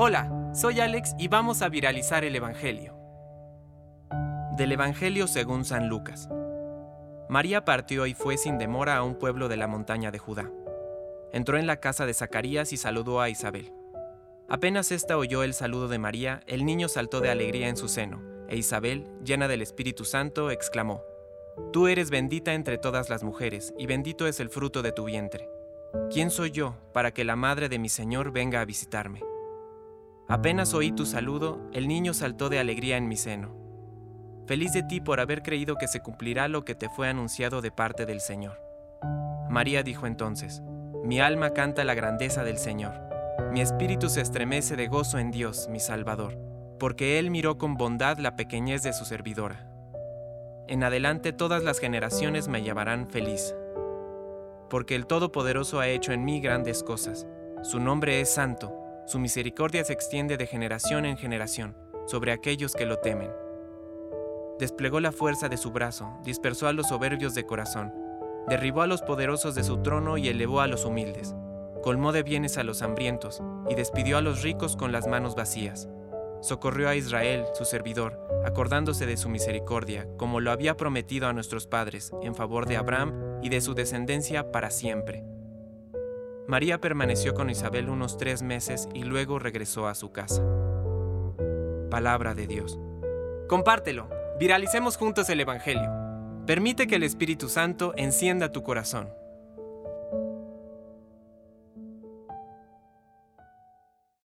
Hola, soy Alex y vamos a viralizar el Evangelio. Del Evangelio según San Lucas. María partió y fue sin demora a un pueblo de la montaña de Judá. Entró en la casa de Zacarías y saludó a Isabel. Apenas ésta oyó el saludo de María, el niño saltó de alegría en su seno, e Isabel, llena del Espíritu Santo, exclamó, Tú eres bendita entre todas las mujeres, y bendito es el fruto de tu vientre. ¿Quién soy yo para que la madre de mi Señor venga a visitarme? Apenas oí tu saludo, el niño saltó de alegría en mi seno. Feliz de ti por haber creído que se cumplirá lo que te fue anunciado de parte del Señor. María dijo entonces, Mi alma canta la grandeza del Señor. Mi espíritu se estremece de gozo en Dios, mi Salvador, porque Él miró con bondad la pequeñez de su servidora. En adelante todas las generaciones me llamarán feliz, porque el Todopoderoso ha hecho en mí grandes cosas. Su nombre es santo, su misericordia se extiende de generación en generación sobre aquellos que lo temen. Desplegó la fuerza de su brazo, dispersó a los soberbios de corazón, derribó a los poderosos de su trono y elevó a los humildes, colmó de bienes a los hambrientos y despidió a los ricos con las manos vacías. Socorrió a Israel, su servidor, acordándose de su misericordia, como lo había prometido a nuestros padres, en favor de Abraham y de su descendencia para siempre. María permaneció con Isabel unos tres meses y luego regresó a su casa. Palabra de Dios. Compártelo, viralicemos juntos el Evangelio. Permite que el Espíritu Santo encienda tu corazón.